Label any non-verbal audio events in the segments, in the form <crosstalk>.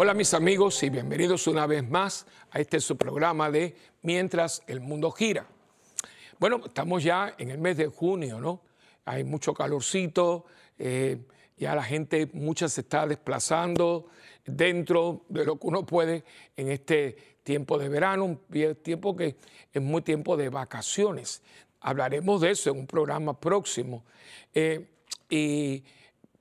Hola mis amigos y bienvenidos una vez más a este su programa de Mientras el mundo gira. Bueno, estamos ya en el mes de junio, ¿no? Hay mucho calorcito, eh, ya la gente, mucha se está desplazando dentro de lo que uno puede en este tiempo de verano, un tiempo que es muy tiempo de vacaciones. Hablaremos de eso en un programa próximo. Eh, y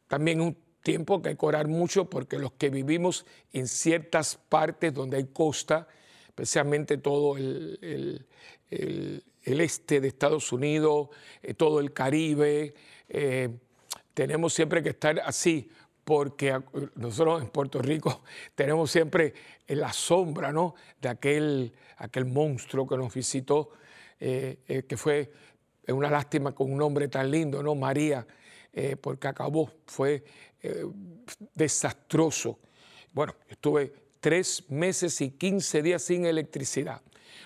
también un tiempo que hay que orar mucho porque los que vivimos en ciertas partes donde hay costa, especialmente todo el, este de Estados Unidos, eh, todo el Caribe, eh, tenemos siempre que estar así porque nosotros en Puerto Rico <laughs> tenemos siempre la sombra ¿no? de aquel, aquel monstruo que nos visitó, eh, que fue una lástima con un nombre tan lindo, ¿no? María, porque acabó, fue eh, desastroso. Bueno, estuve tres meses y 15 días sin electricidad,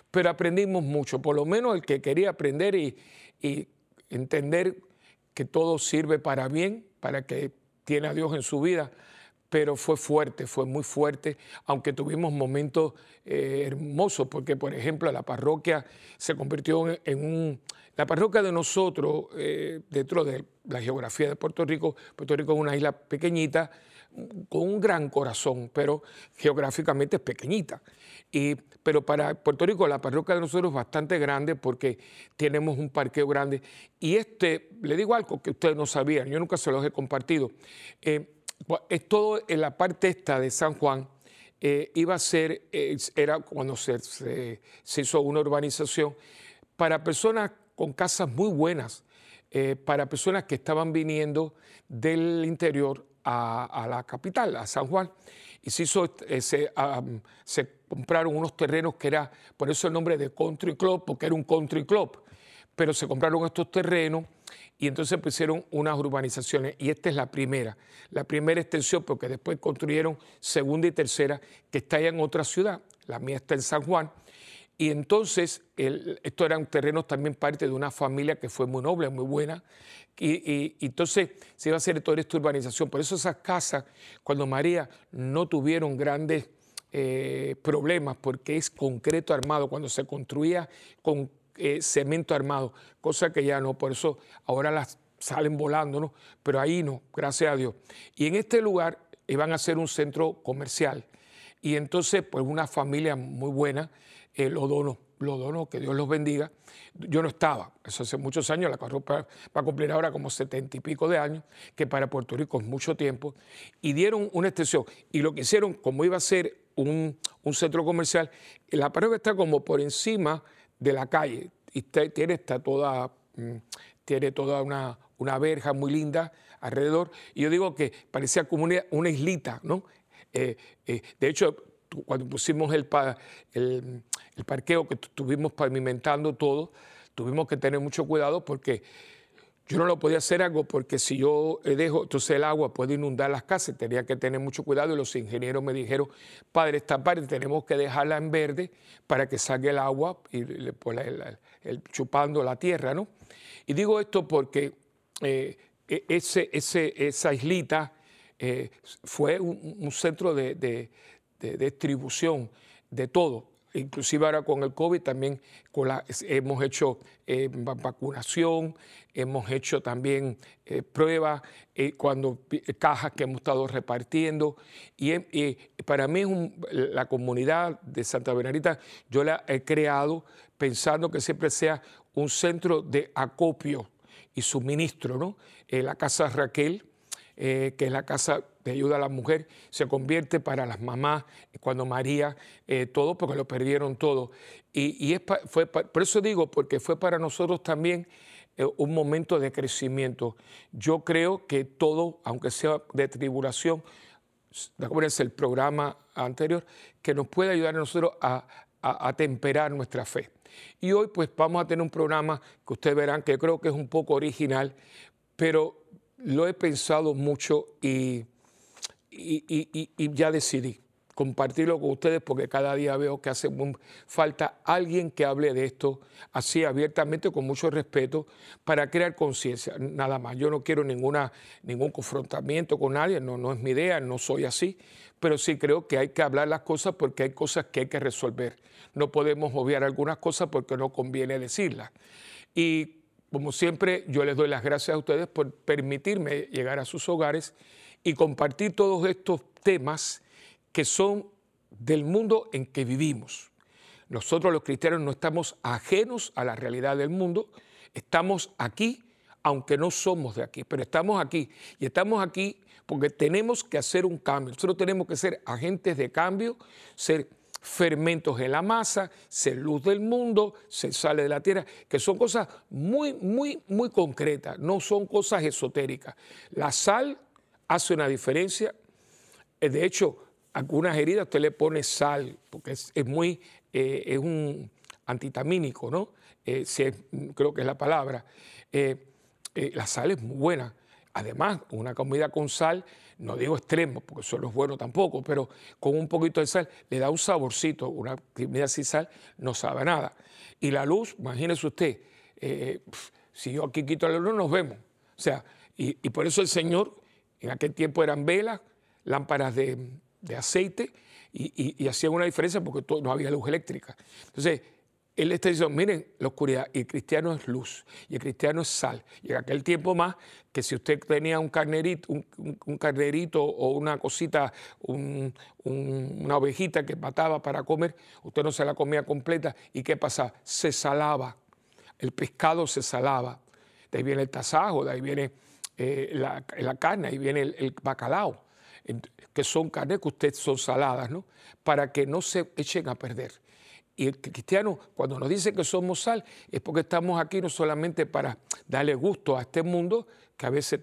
pero aprendimos mucho, por lo menos el que quería aprender y, entender que todo sirve para bien, para que tiene a Dios en su vida, pero fue fuerte, fue muy fuerte, aunque tuvimos momentos eh, hermosos, porque por ejemplo la parroquia se convirtió en un la parroquia de nosotros, eh, dentro de la geografía de Puerto Rico, Puerto Rico es una isla pequeñita, con un gran corazón, pero geográficamente es pequeñita. Y, pero para Puerto Rico la parroquia de nosotros es bastante grande porque tenemos un parqueo grande. Y este, le digo algo que ustedes no sabían, yo nunca se los he compartido. Eh, es todo en la parte esta de San Juan, eh, iba a ser, era cuando se, se, hizo una urbanización para personas con casas muy buenas eh, para personas que estaban viniendo del interior a, la capital, a San Juan. Y eh, se, compraron unos terrenos que era, por eso el nombre de Country Club, porque era un country club. Pero se compraron estos terrenos y entonces pusieron unas urbanizaciones. Y esta es la primera, la primera extensión, porque después construyeron segunda y tercera, que está allá en otra ciudad. La mía está en San Juan y entonces, esto eran terrenos también parte de una familia que fue muy noble, muy buena. Y, entonces se iba a hacer toda esta urbanización. Por eso esas casas, cuando María no tuvieron grandes eh, problemas, porque es concreto armado, cuando se construía con eh, cemento armado, cosa que ya no, por eso ahora las salen volando, ¿no? Pero ahí no, gracias a Dios. Y en este lugar iban a ser un centro comercial. Y entonces, pues una familia muy buena eh, lo dono, lo dono, que Dios los bendiga. Yo no estaba, eso hace muchos años, la carropa va a cumplir ahora como setenta y pico de años, que para Puerto Rico es mucho tiempo, y dieron una extensión. Y lo que hicieron, como iba a ser un, centro comercial, la pared está como por encima de la calle, y tiene, está toda, mm, tiene toda una, una verja muy linda alrededor, y yo digo que parecía como una, islita, ¿no? Eh, eh, de hecho, cuando pusimos el, el, el parqueo que estuvimos pavimentando todo, tuvimos que tener mucho cuidado porque yo no lo podía hacer algo porque si yo dejo, entonces el agua puede inundar las casas, tenía que tener mucho cuidado y los ingenieros me dijeron, padre, esta parte tenemos que dejarla en verde para que salga el agua y pues, el, chupando la tierra, ¿no? Y digo esto porque eh, e, ese, esa islita eh, fue un, centro de distribución de todo inclusive ahora con el COVID también hemos hecho eh, vacunación, hemos hecho también eh, pruebas, eh, cuando cajas que hemos estado repartiendo. Y, para mí la comunidad de Santa Bernardita, yo la he creado pensando que siempre sea un centro de acopio y suministro, ¿no? la Casa Raquel, que es la casa de ayuda a la mujer, se convierte para las mamás, cuando María, eh, todo, porque lo perdieron todo. Y, es fue, por eso digo, porque fue para nosotros también eh, un momento de crecimiento. Yo creo que todo, aunque sea de tribulación, acuérdense el programa anterior, que nos puede ayudar a nosotros a, a, temperar nuestra fe. Y hoy pues vamos a tener un programa que ustedes verán que creo que es un poco original, pero lo he pensado mucho y y, ya decidí compartirlo con ustedes porque cada día veo que hace falta alguien que hable de esto así abiertamente, con mucho respeto, para crear conciencia. Nada más, yo no quiero ninguna, ningún confrontamiento con nadie, no, no es mi idea, no soy así, pero sí creo que hay que hablar las cosas porque hay cosas que hay que resolver. No podemos obviar algunas cosas porque no conviene decirlas. Y como siempre, yo les doy las gracias a ustedes por permitirme llegar a sus hogares y compartir todos estos temas que son del mundo en que vivimos. Nosotros los cristianos no estamos ajenos a la realidad del mundo, estamos aquí, aunque no somos de aquí, pero estamos aquí. Y estamos aquí porque tenemos que hacer un cambio. Nosotros tenemos que ser agentes de cambio, ser fermentos en la masa, ser luz del mundo, se sale de la tierra, que son cosas muy, muy, muy concretas, no son cosas esotéricas. La sal hace una diferencia. Eh, de hecho, algunas heridas usted le pone sal, porque es, muy, eh, es un antitamínico, ¿no? Eh, creo que es la palabra. la sal es muy buena. Además, una comida con sal, no digo extremo, porque eso no es bueno tampoco, pero con un poquito de sal le da un saborcito. Una comida sin sal no sabe nada. Y la luz, imagínese usted, si yo aquí quito la luz, nos vemos. O sea, y, y por eso el Señor en aquel tiempo eran velas, lámparas de, aceite y, hacían una diferencia porque no había luz eléctrica. Entonces, él está diciendo, miren, la oscuridad, y el cristiano es luz, y el cristiano es sal. Y en aquel tiempo más, que si usted tenía un carnerito, un, carnerito o una cosita, una ovejita que mataba para comer, usted no se la comía completa, ¿y qué pasa? Se salaba, el pescado se salaba. De ahí viene el tasajo, de ahí viene eh, la, carne, ahí viene el, bacalao, que son carnes que ustedes son saladas, ¿no? Para que no se echen a perder. Y el cristiano, cuando nos dice que somos sal, es porque estamos aquí no solamente para darle gusto a este mundo, que a veces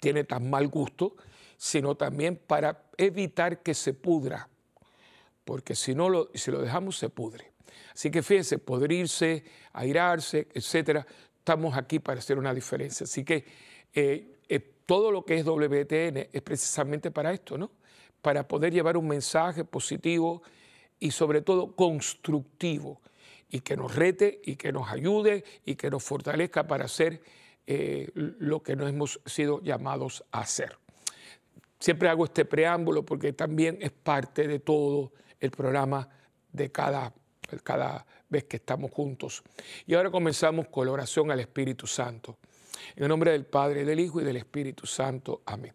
tiene tan mal gusto, sino también para evitar que se pudra, porque si no lo, si lo dejamos se pudre. Así que fíjense, podrirse, airarse, etcétera, estamos aquí para hacer una diferencia. Así que eh, eh, todo lo que es WTN es precisamente para esto, ¿no? Para poder llevar un mensaje positivo y sobre todo constructivo y que nos rete y que nos ayude y que nos fortalezca para hacer eh, lo que nos hemos sido llamados a hacer. Siempre hago este preámbulo porque también es parte de todo el programa de cada, cada vez que estamos juntos. Y ahora comenzamos con la oración al Espíritu Santo. En el nombre del Padre, del Hijo y del Espíritu Santo. Amén.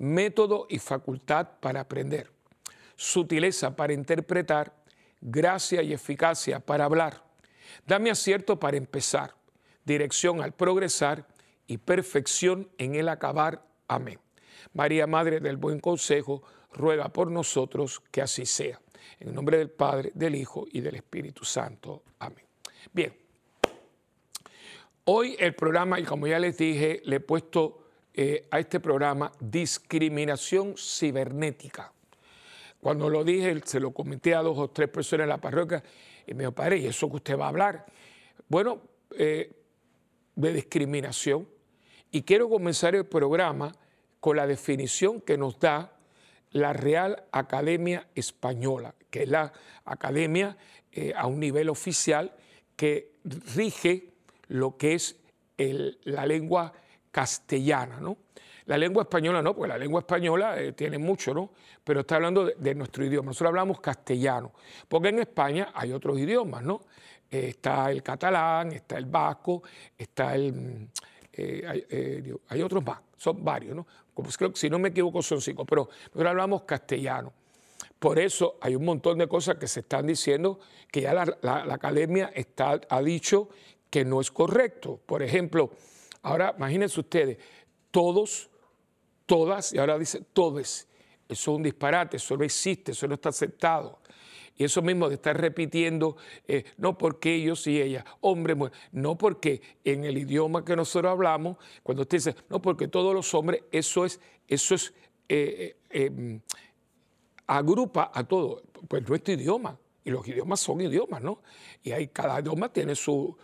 método y facultad para aprender, sutileza para interpretar, gracia y eficacia para hablar. Dame acierto para empezar, dirección al progresar y perfección en el acabar. Amén. María, Madre del Buen Consejo, ruega por nosotros que así sea. En nombre del Padre, del Hijo y del Espíritu Santo. Amén. Bien. Hoy el programa, y como ya les dije, le he puesto eh, a este programa discriminación cibernética. Cuando lo dije, se lo comenté a dos o tres personas en la parroquia y me dijo, padre, ¿y eso que usted va a hablar? Bueno, eh, de discriminación. Y quiero comenzar el programa con la definición que nos da la Real Academia Española, que es la academia eh, a un nivel oficial que rige lo que es la lengua castellana, ¿no? La lengua española no, porque la lengua española eh, tiene mucho, ¿no? Pero está hablando de, nuestro idioma. Nosotros hablamos castellano, porque en España hay otros idiomas, ¿no? Eh, está el catalán, está el vasco, está el... Mm, eh, hay, otros más, son varios, ¿no? Como, si no me equivoco son cinco, pero nosotros hablamos castellano. Por eso hay un montón de cosas que se están diciendo que ya la, la academia está, ha dicho que no es correcto. Por ejemplo, ahora imagínense ustedes, todos, todas, y ahora dice todos, eso es un disparate, eso no existe, eso no está aceptado. Y eso mismo de estar repitiendo, eh, no porque ellos y ella, hombre, no porque en el idioma que nosotros hablamos, cuando usted dice, no porque todos los hombres, eso es, eso es, eh, eh, em, agrupa a todo, pues nuestro idioma. Y los idiomas son idiomas, ¿no? Y hay, cada idioma tiene sus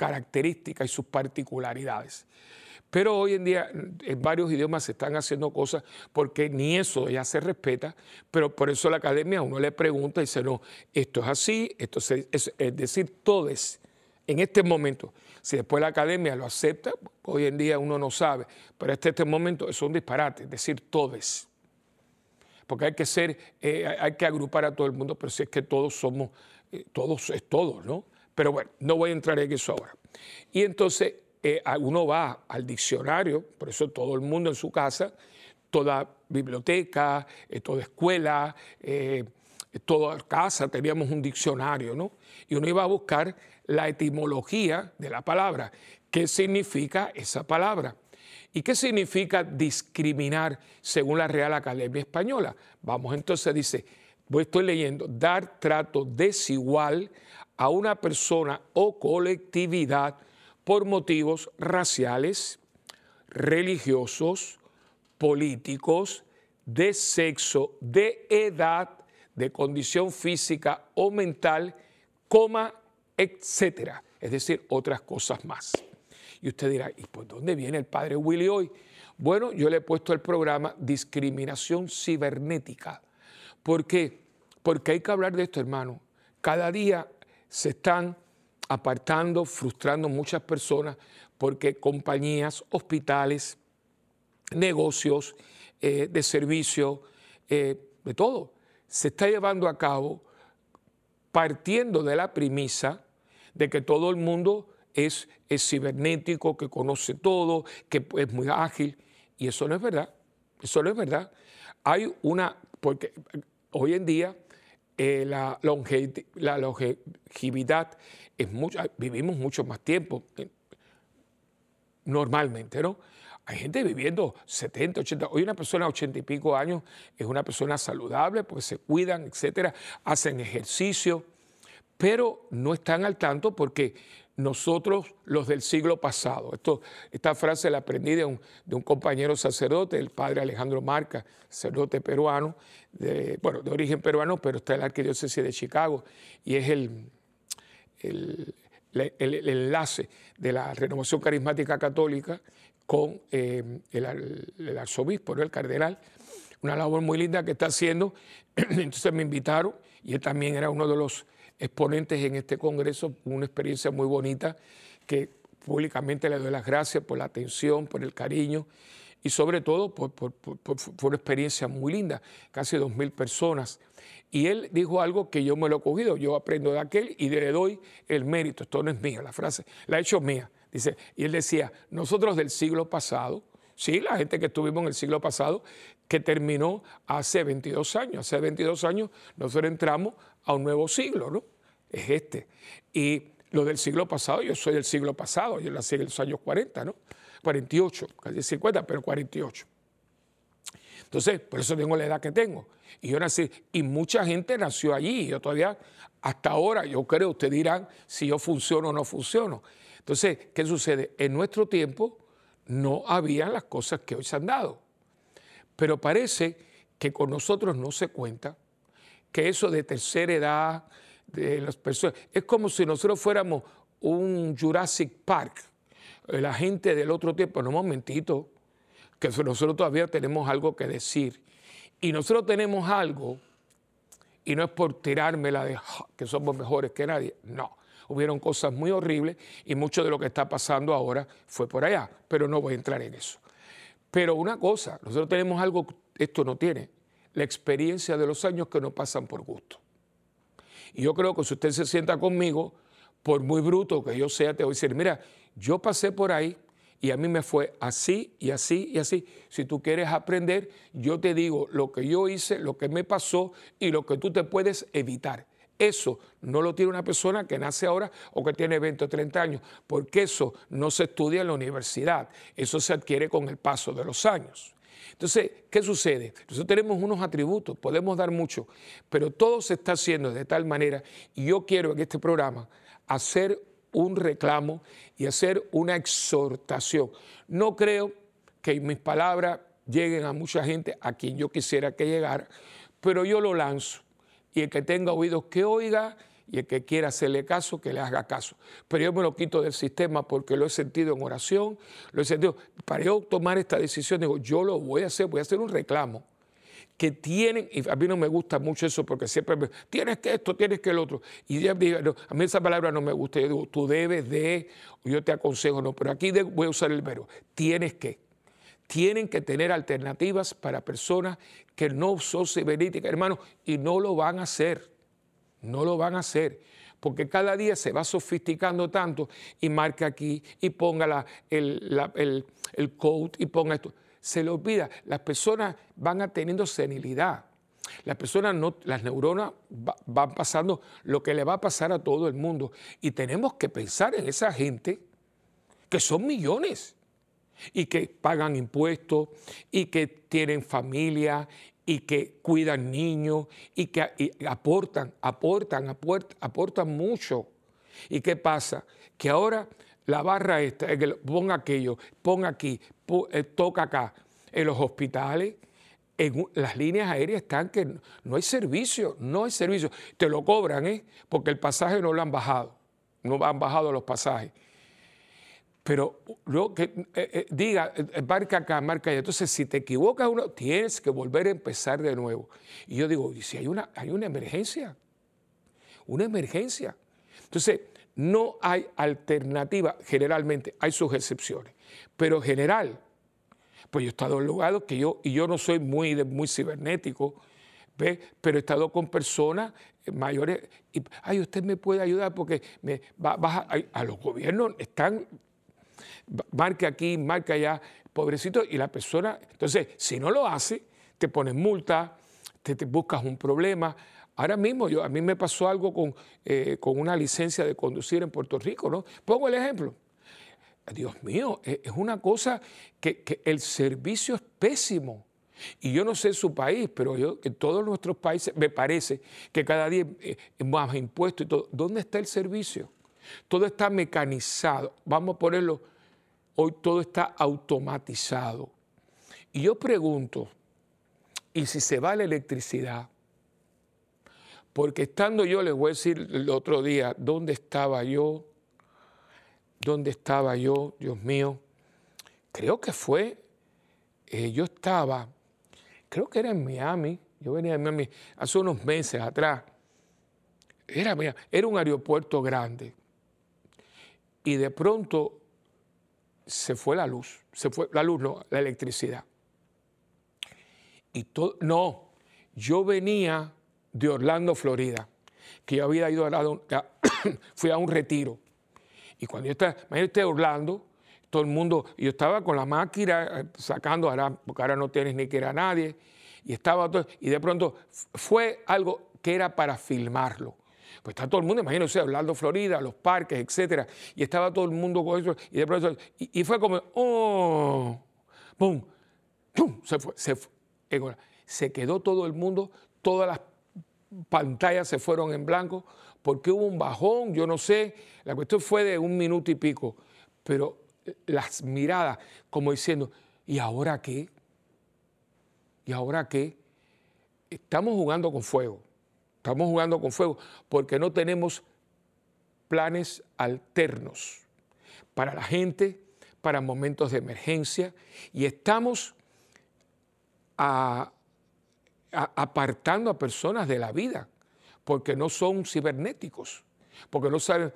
características y sus particularidades. Pero hoy en día en varios idiomas se están haciendo cosas porque ni eso ya se respeta, pero por eso la academia uno le pregunta y dice, no, esto es así, esto es, es, decir, todo es en este momento. Si después la academia lo acepta, hoy en día uno no sabe, pero este, este momento es un disparate, decir, todes. Porque hay que ser, eh, hay que agrupar a todo el mundo, pero si es que todos somos, eh, todos es todos, ¿no? Pero bueno, no voy a entrar en eso ahora. Y entonces eh, uno va al diccionario, por eso todo el mundo en su casa, toda biblioteca, eh, toda escuela, eh, toda casa teníamos un diccionario, ¿no? Y uno iba a buscar la etimología de la palabra, qué significa esa palabra. ¿Y qué significa discriminar según la Real Academia Española? Vamos entonces, dice, estoy leyendo, dar trato desigual a una persona o colectividad por motivos raciales, religiosos, políticos, de sexo, de edad, de condición física o mental, coma, etcétera. Es decir, otras cosas más. Y usted dirá, ¿y por dónde viene el padre Willy hoy? Bueno, yo le he puesto el programa Discriminación Cibernética. ¿Por qué? Porque hay que hablar de esto, hermano. Cada día se están apartando, frustrando muchas personas porque compañías, hospitales, negocios eh, de servicio, eh, de todo, se está llevando a cabo partiendo de la premisa de que todo el mundo es, es cibernético, que conoce todo, que es muy ágil, y eso no es verdad, eso no es verdad. Hay una, porque hoy en día eh, la, la, longevidad es mucho, vivimos mucho más tiempo eh, normalmente, ¿no? Hay gente viviendo 70, 80, hoy una persona de 80 y pico años es una persona saludable porque se cuidan, etcétera, hacen ejercicio, pero no están al tanto porque nosotros los del siglo pasado. Esta frase la aprendí de un, compañero sacerdote, el padre Alejandro Marca, sacerdote peruano, bueno, de origen peruano, pero está en la arquidiócesis de Chicago y es el, el, enlace de la renovación carismática católica con eh, el, arzobispo, el cardenal. Una labor muy linda que está haciendo. <clears throat> Entonces me invitaron y él también era uno de los exponentes en este Congreso, una experiencia muy bonita que públicamente le doy las gracias por la atención, por el cariño y sobre todo por, una experiencia muy linda, casi dos mil personas. Y él dijo algo que yo me lo he cogido, yo aprendo de aquel y le doy el mérito, esto no es mío, la frase, la he hecho mía. Dice, y él decía, nosotros del siglo pasado, sí, la gente que estuvimos en el siglo pasado, que terminó hace 22 años, hace 22 años nosotros entramos a un nuevo siglo, ¿no? Es este. Y lo del siglo pasado, yo soy del siglo pasado, yo nací en los años 40, ¿no? 48, casi 50, pero 48. Entonces, por eso tengo la edad que tengo. Y yo nací, y mucha gente nació allí, yo todavía, hasta ahora, yo creo, ustedes dirán si yo funciono o no funciono. Entonces, ¿qué sucede? En nuestro tiempo no habían las cosas que hoy se han dado. Pero parece que con nosotros no se cuenta que eso de tercera edad, de las personas, es como si nosotros fuéramos un Jurassic Park, la gente del otro tiempo, no, un momentito, que nosotros todavía tenemos algo que decir. Y nosotros tenemos algo, y no es por tirármela de que somos mejores que nadie, no. Hubieron cosas muy horribles y mucho de lo que está pasando ahora fue por allá, pero no voy a entrar en eso. Pero una cosa, nosotros tenemos algo esto no tiene, la experiencia de los años que no pasan por gusto. Y yo creo que si usted se sienta conmigo, por muy bruto que yo sea, te voy a decir, mira, yo pasé por ahí y a mí me fue así y así y así. Si tú quieres aprender, yo te digo lo que yo hice, lo que me pasó y lo que tú te puedes evitar. Eso no lo tiene una persona que nace ahora o que tiene 20 o 30 años, porque eso no se estudia en la universidad, eso se adquiere con el paso de los años. Entonces, ¿qué sucede? Nosotros tenemos unos atributos, podemos dar mucho, pero todo se está haciendo de tal manera, y yo quiero en este programa hacer un reclamo y hacer una exhortación. No creo que mis palabras lleguen a mucha gente a quien yo quisiera que llegara, pero yo lo lanzo. Y el que tenga oídos que oiga y el que quiera hacerle caso, que le haga caso. Pero yo me lo quito del sistema porque lo he sentido en oración, lo he sentido. Para yo tomar esta decisión, digo, yo lo voy a hacer, voy a hacer un reclamo. Que tienen, y a mí no me gusta mucho eso porque siempre me, tienes que esto, tienes que el otro. Y ya digo, a mí esa palabra no me gusta. Yo digo, tú debes de, yo te aconsejo, no, pero aquí voy a usar el verbo, tienes que tienen que tener alternativas para personas que no son cibernéticas, hermano, y no lo van a hacer. No lo van a hacer. Porque cada día se va sofisticando tanto y marca aquí y ponga el, code y ponga esto. Se le olvida, las personas van teniendo senilidad. Las personas, no, las neuronas van pasando lo que le va a pasar a todo el mundo. Y tenemos que pensar en esa gente que son millones y que pagan impuestos y que tienen familia y que cuidan niños y que aportan, aportan, aportan, aportan mucho. ¿Y qué pasa? Que ahora la barra esta, ponga aquello, ponga aquí, eh, toca acá, en los hospitales, en las líneas aéreas están que no hay servicio, no hay servicio. Te lo cobran, ¿eh? Porque el pasaje no lo han bajado, no han bajado los pasajes. Pero lo que eh, eh, diga, eh, marca acá, marca allá. Entonces, si te equivocas uno, tienes que volver a empezar de nuevo. Y yo digo, ¿y si hay una, hay una emergencia? Una emergencia. Entonces, no hay alternativa, generalmente, hay sus excepciones, pero en general, pues yo he estado en lugares que yo, y yo no soy muy, muy cibernético, ¿ve? pero he estado con personas mayores, y, ay, usted me puede ayudar porque baja, a los gobiernos están marca aquí, marca allá, pobrecito, y la persona, entonces, si no lo hace, te pones multa, te, buscas un problema. Ahora mismo yo, a mí me pasó algo con, eh, con una licencia de conducir en Puerto Rico, ¿no? Pongo el ejemplo. Dios mío, e, es una cosa que, el servicio es pésimo. Y yo no sé su país, pero yo en todos nuestros países me parece que cada día eh, más impuestos y todo. ¿Dónde está el servicio? Todo está mecanizado. Vamos a ponerlo Hoy todo está automatizado. Y yo pregunto, ¿y si se va la electricidad? Porque estando yo, les voy a decir el otro día, ¿dónde estaba yo? ¿Dónde estaba yo? Dios mío. Creo que fue, eh, yo estaba, creo que era en Miami, yo venía de Miami hace unos meses atrás. Era, era un aeropuerto grande. Y de pronto se fue la luz, se fue la luz, no, la electricidad. Y todo, no, yo venía de Orlando, Florida, que yo había ido a, <coughs> fui a un retiro. Y cuando yo estaba, imagínate Orlando, todo el mundo, yo estaba con la máquina eh, sacando, ahora, porque ahora no tienes ni que era nadie, y estaba todo, y de pronto fue algo que era para filmarlo. Pues está todo el mundo, imagínense, hablando Florida, los parques, etcétera, y estaba todo el mundo con eso, y de pronto, y, fue como, ¡oh! ¡Pum! ¡Pum! Se fue, se Se quedó todo el mundo, todas las pantallas se fueron en blanco, porque hubo un bajón, yo no sé, la cuestión fue de un minuto y pico, pero las miradas como diciendo, ¿y ahora qué? ¿Y ahora qué? Estamos jugando con fuego. Estamos jugando con fuego porque no tenemos planes alternos para la gente, para momentos de emergencia y estamos apartando a personas de la vida porque no son cibernéticos, porque no saben,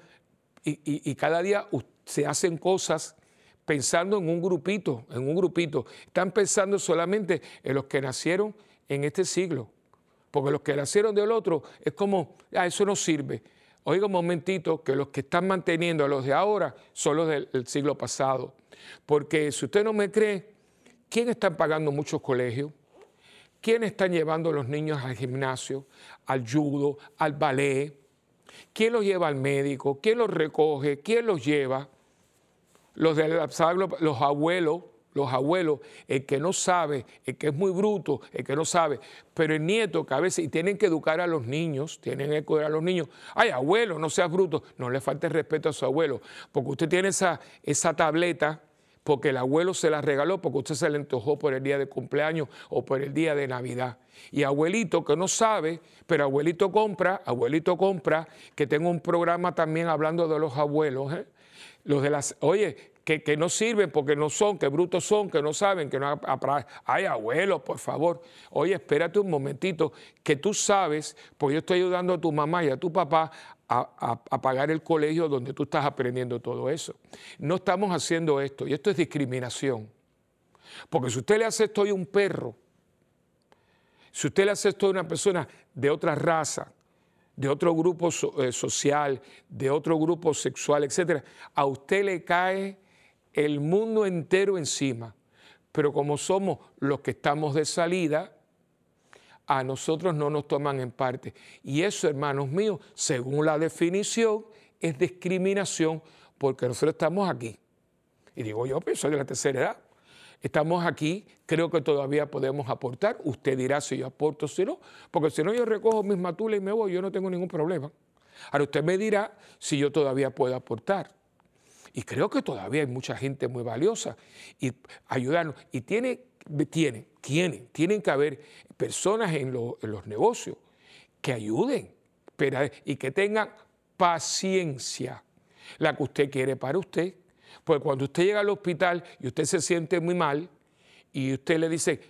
y, cada día se hacen cosas pensando en un grupito, en un grupito. Están pensando solamente en los que nacieron en este siglo, porque los que nacieron del otro es como, ah, eso no sirve. Oiga un momentito que los que están manteniendo a los de ahora son los del, siglo pasado. Porque si usted no me cree, ¿quién están pagando muchos colegios? ¿Quién están llevando a los niños al gimnasio, al judo, al ballet? ¿Quién los lleva al médico? ¿Quién los recoge? ¿Quién los lleva? Los, de, los abuelos, los abuelos, el que no sabe, el que es muy bruto, el que no sabe, pero el nieto que a veces, y tienen que educar a los niños, tienen que educar a los niños, ay abuelo, no seas bruto, no le falte respeto a su abuelo, porque usted tiene esa, esa tableta porque el abuelo se la regaló, porque usted se le antojó por el día de cumpleaños o por el día de Navidad. Y abuelito que no sabe, pero abuelito compra, abuelito compra, que tengo un programa también hablando de los abuelos, ¿eh? los de las, oye, que, no sirven porque no son, que brutos son, que no saben, que no... Ay, abuelo, por favor. Oye, espérate un momentito, que tú sabes, pues yo estoy ayudando a tu mamá y a tu papá a, pagar el colegio donde tú estás aprendiendo todo eso. No estamos haciendo esto, y esto es discriminación. Porque si usted le hace esto a un perro, si usted le hace esto a una persona de otra raza, de otro grupo eh, social, de otro grupo sexual, etc., a usted le cae el mundo entero encima. Pero como somos los que estamos de salida, a nosotros no nos toman en parte. Y eso, hermanos míos, según la definición, es discriminación porque nosotros estamos aquí. Y digo yo, pues soy de la tercera edad. Estamos aquí, creo que todavía podemos aportar. Usted dirá si yo aporto o si no, porque si no yo recojo mis matulas y me voy, yo no tengo ningún problema. Ahora usted me dirá si yo todavía puedo aportar. Y creo que todavía hay mucha gente muy valiosa y ayudarnos. Y tiene, tiene, tienen, tienen que haber personas en, los negocios que ayuden y que tengan paciencia, la que usted quiere para usted. Porque cuando usted llega al hospital y usted se siente muy mal y usted le dice,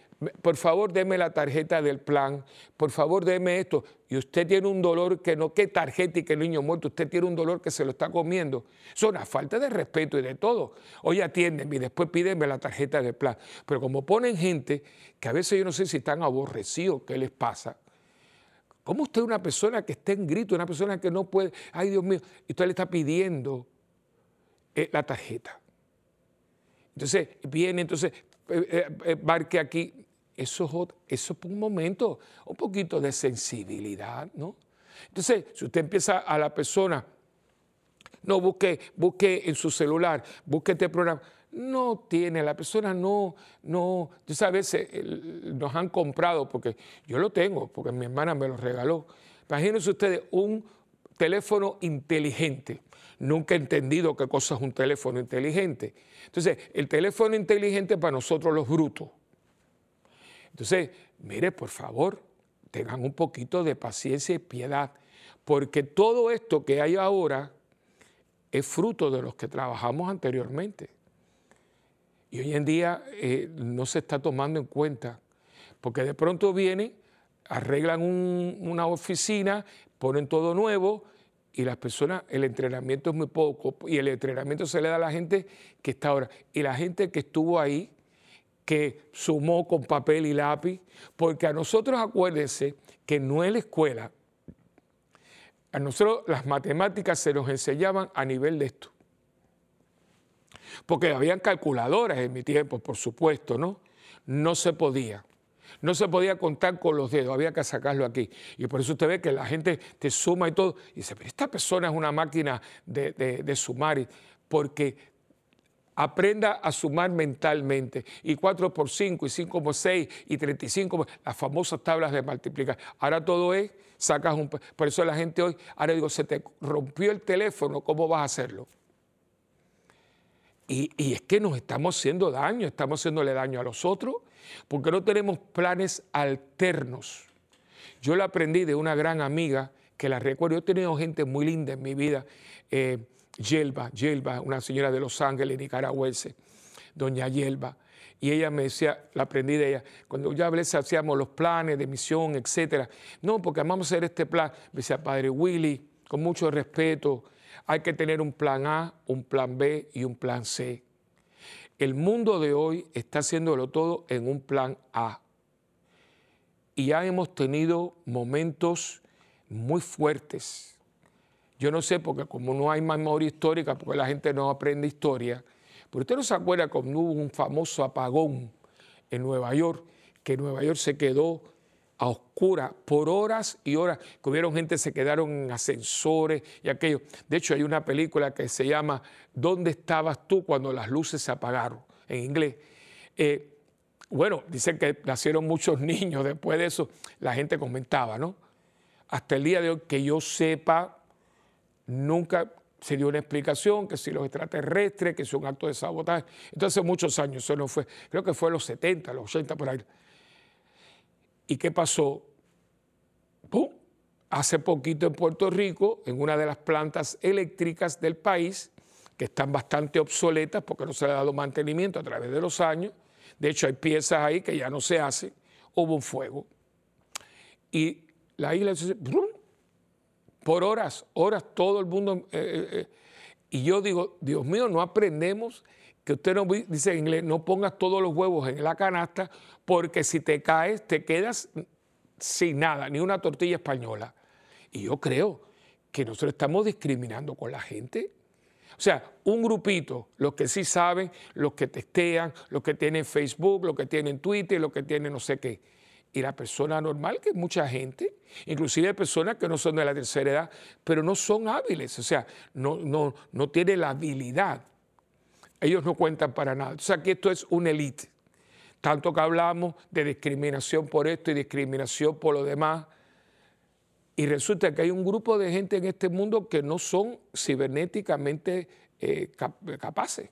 por favor deme la tarjeta del plan, por favor deme esto, y usted tiene un dolor que no, qué tarjeta y qué niño muerto, usted tiene un dolor que se lo está comiendo. Es una falta de respeto y de todo. Oye, atiéndeme y después pídeme la tarjeta del plan. Pero como ponen gente que a veces yo no sé si están aborrecidos, ¿qué les pasa? ¿Cómo usted una persona que está en grito, una persona que no puede, ay Dios mío, y usted le está pidiendo eh, la tarjeta? Entonces viene, entonces, eh, eh, barque aquí, eso, por un momento, un poquito de sensibilidad, ¿no? Entonces, si usted empieza a la persona, no busque, busque en su celular, busque este programa, no tiene, la persona no, no, tú sabes, nos han comprado, porque yo lo tengo, porque mi hermana me lo regaló. Imagínense ustedes un teléfono inteligente. Nunca he entendido qué cosa es un teléfono inteligente. Entonces, el teléfono inteligente para nosotros los brutos entonces, mire, por favor, tengan un poquito de paciencia y piedad, porque todo esto que hay ahora es fruto de los que trabajamos anteriormente. Y hoy en día eh, no se está tomando en cuenta, porque de pronto vienen, arreglan una oficina, ponen todo nuevo y las personas, el entrenamiento es muy poco y el entrenamiento se le da a la gente que está ahora. Y la gente que estuvo ahí que sumó con papel y lápiz, porque a nosotros acuérdense que no es la escuela, a nosotros las matemáticas se nos enseñaban a nivel de esto. Porque habían calculadoras en mi tiempo, por supuesto, ¿no? No se podía. No se podía contar con los dedos, había que sacarlo aquí. Y por eso usted ve que la gente te suma y todo. Y dice, pero esta persona es una máquina de, de sumar. Porque Aprenda a sumar mentalmente. Y 4 por 5, y 5 por 6, y 35, las famosas tablas de multiplicar. Ahora todo es, sacas un... Por eso la gente hoy, ahora digo, se te rompió el teléfono, ¿cómo vas a hacerlo? Y, y es que nos estamos haciendo daño, estamos haciéndole daño a los otros, porque no tenemos planes alternos. Yo lo aprendí de una gran amiga que la recuerdo. Yo he tenido gente muy linda en mi vida. Eh, Yelba, Yelba, una señora de Los Ángeles, nicaragüense, doña Yelba. Y ella me decía, la aprendí de ella, cuando ya hacíamos los planes de misión, etcétera. No, porque vamos a hacer este plan. Me decía, Padre Willy, con mucho respeto, hay que tener un plan A, un plan B y un plan C. El mundo de hoy está haciéndolo todo en un plan A. Y ya hemos tenido momentos muy fuertes yo no sé, porque como no hay memoria histórica, porque la gente no aprende historia, pero usted no se acuerda cuando hubo un famoso apagón en Nueva York, que Nueva York se quedó a oscura por horas y horas, que hubieron gente se quedaron en ascensores y aquello. De hecho, hay una película que se llama ¿Dónde estabas tú cuando las luces se apagaron? en inglés. Eh, bueno, dicen que nacieron muchos <laughs> niños después de eso, la gente comentaba, ¿no? Hasta el día de hoy, que yo sepa, nunca se dio una explicación, que si los extraterrestres, que es un acto de sabotaje. Entonces, muchos años, eso no fue, creo que fue en los 70, los 80 por ahí. ¿Y qué pasó? ¡Pum! Hace poquito en Puerto Rico, en una de las plantas eléctricas del país, que están bastante obsoletas porque no se le ha dado mantenimiento a través de los años, de hecho hay piezas ahí que ya no se hacen, hubo un fuego. Y la isla por horas, horas, todo el mundo. Eh, eh, eh. y yo digo, Dios mío, no aprendemos que usted no dice en inglés, no pongas todos los huevos en la canasta, porque si te caes, te quedas sin nada, ni una tortilla española. Y yo creo que nosotros estamos discriminando con la gente. O sea, un grupito, los que sí saben, los que testean, los que tienen Facebook, los que tienen Twitter, los que tienen no sé qué. Y la persona normal, que es mucha gente, inclusive personas que no son de la tercera edad, pero no son hábiles, o sea, no, no, no tienen la habilidad. Ellos no cuentan para nada. O sea, que esto es una élite. Tanto que hablamos de discriminación por esto y discriminación por lo demás. Y resulta que hay un grupo de gente en este mundo que no son cibernéticamente eh, capaces.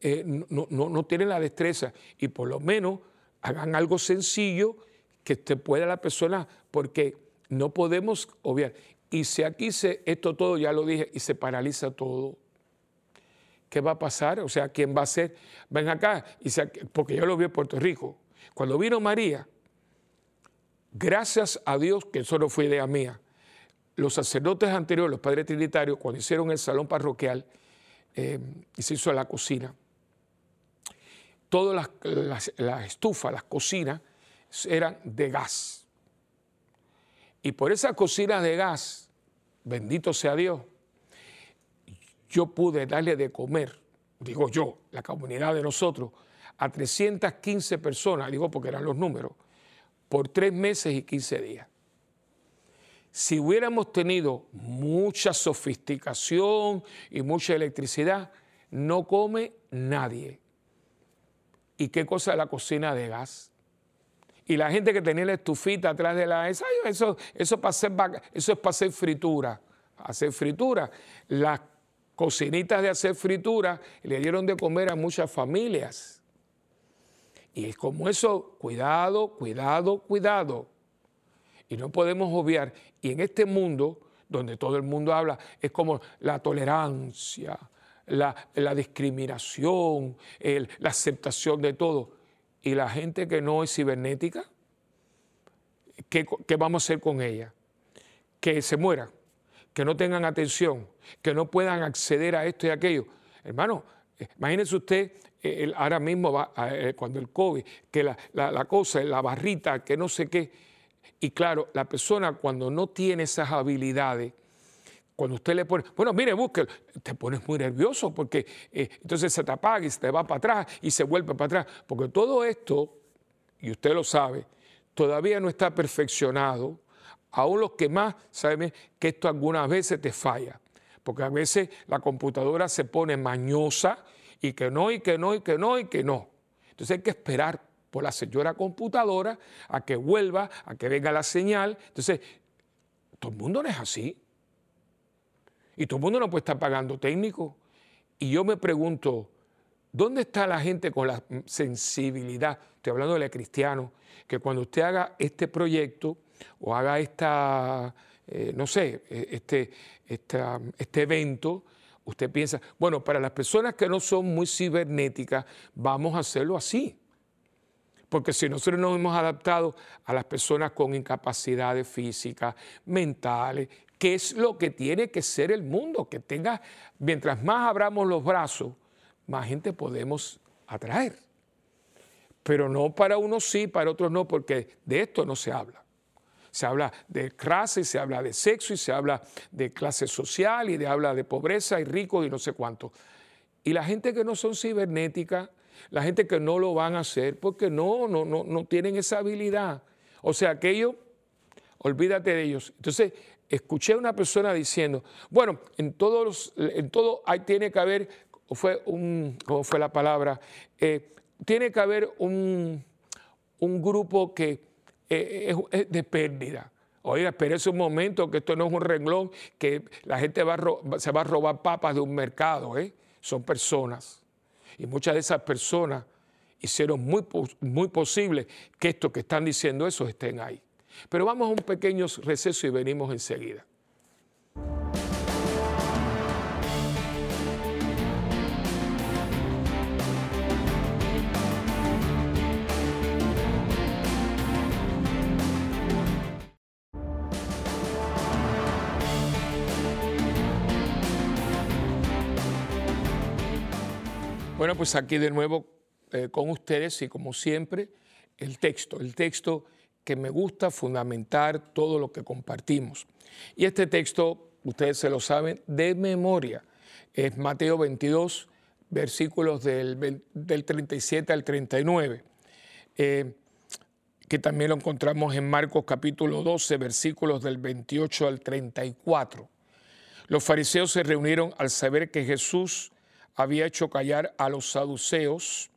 Eh, no, no, tienen la destreza y por lo menos hagan algo sencillo que te pueda la persona, porque no podemos obviar. Y si aquí se, esto todo, ya lo dije, y se paraliza todo, ¿qué va a pasar? O sea, ¿quién va a ser? Ven acá, y porque yo lo vi en Puerto Rico. Cuando vino María, Gracias a Dios, que eso no fue idea mía, los sacerdotes anteriores, los padres trinitarios, cuando hicieron el salón parroquial eh, y se hizo la cocina, todas las, estufas, las cocinas eran de gas. Y por esas cocinas de gas, bendito sea Dios, yo pude darle de comer, digo yo, la comunidad de nosotros, a 315 personas, digo porque eran los números, por tres meses y 15 días. Si hubiéramos tenido mucha sofisticación y mucha electricidad, no come nadie. ¿Y qué cosa es la cocina de gas? Y la gente que tenía la estufita atrás de la eso, eso, para hacer, eso es para hacer fritura. Hacer fritura. Las cocinitas de hacer fritura le dieron de comer a muchas familias. Y es como eso, cuidado, cuidado, cuidado. Y no podemos obviar. Y en este mundo, donde todo el mundo habla, es como la tolerancia, la, discriminación, la aceptación de todo. Y la gente que no es cibernética, ¿qué, ¿qué vamos a hacer con ella? Que se muera, que no tengan atención, que no puedan acceder a esto y aquello. Hermano, imagínese usted ahora mismo, va, eh, cuando el COVID, que la, la, cosa, la barrita, que no sé qué. Y claro, la persona cuando no tiene esas habilidades, cuando usted le pone, bueno, mire, busque, te pones muy nervioso porque eh, entonces se te apaga y se te va para atrás y se vuelve para atrás. Porque todo esto, y usted lo sabe, todavía no está perfeccionado. Aún los que más saben que esto algunas veces te falla. Porque a veces la computadora se pone mañosa y que no, y que no, y que no, y que no. Entonces hay que esperar por la señora computadora a que vuelva, a que venga la señal. Entonces, todo el mundo no es así. Y todo el mundo no puede estar pagando técnico. Y yo me pregunto, ¿dónde está la gente con la sensibilidad? Estoy hablando de cristiano, que cuando usted haga este proyecto o haga esta, eh, no sé, eh, este, este evento, usted piensa, bueno, para las personas que no son muy cibernéticas, vamos a hacerlo así. Porque si nosotros nos hemos adaptado a las personas con incapacidades físicas, mentales, ¿qué es lo que tiene que ser el mundo? Que tenga, mientras más abramos los brazos, más gente podemos atraer. Pero no para unos sí, para otros no, porque de esto no se habla se habla de clase, se habla de sexo y se habla de clase social y se habla de pobreza y ricos y no sé cuánto. Y la gente que no son cibernéticas, la gente que no lo van a hacer porque no, no, no, no tienen esa habilidad. O sea, aquello, olvídate de ellos. Entonces, escuché a una persona diciendo, bueno, en, todos en todo hay, tiene que haber, fue un, ¿cómo fue la palabra? Eh, tiene que haber un, grupo que eh, es, de pérdida. Oiga, espérese un momento, que esto no es un renglón, que la gente va se va a robar papas de un mercado, ¿eh? son personas. Y muchas de esas personas hicieron muy, muy posible que estos que están diciendo eso estén ahí. Pero vamos a un pequeño receso y venimos enseguida. Bueno, pues aquí de nuevo eh, con ustedes y como siempre, el texto, el texto que me gusta fundamentar todo lo que compartimos. Y este texto, ustedes se lo saben de memoria, es Mateo 22, versículos del, 37 al 39, eh, que también lo encontramos en Marcos capítulo 12, versículos del 28 al 34. Los fariseos se reunieron al saber que Jesús había hecho callar a los saduceos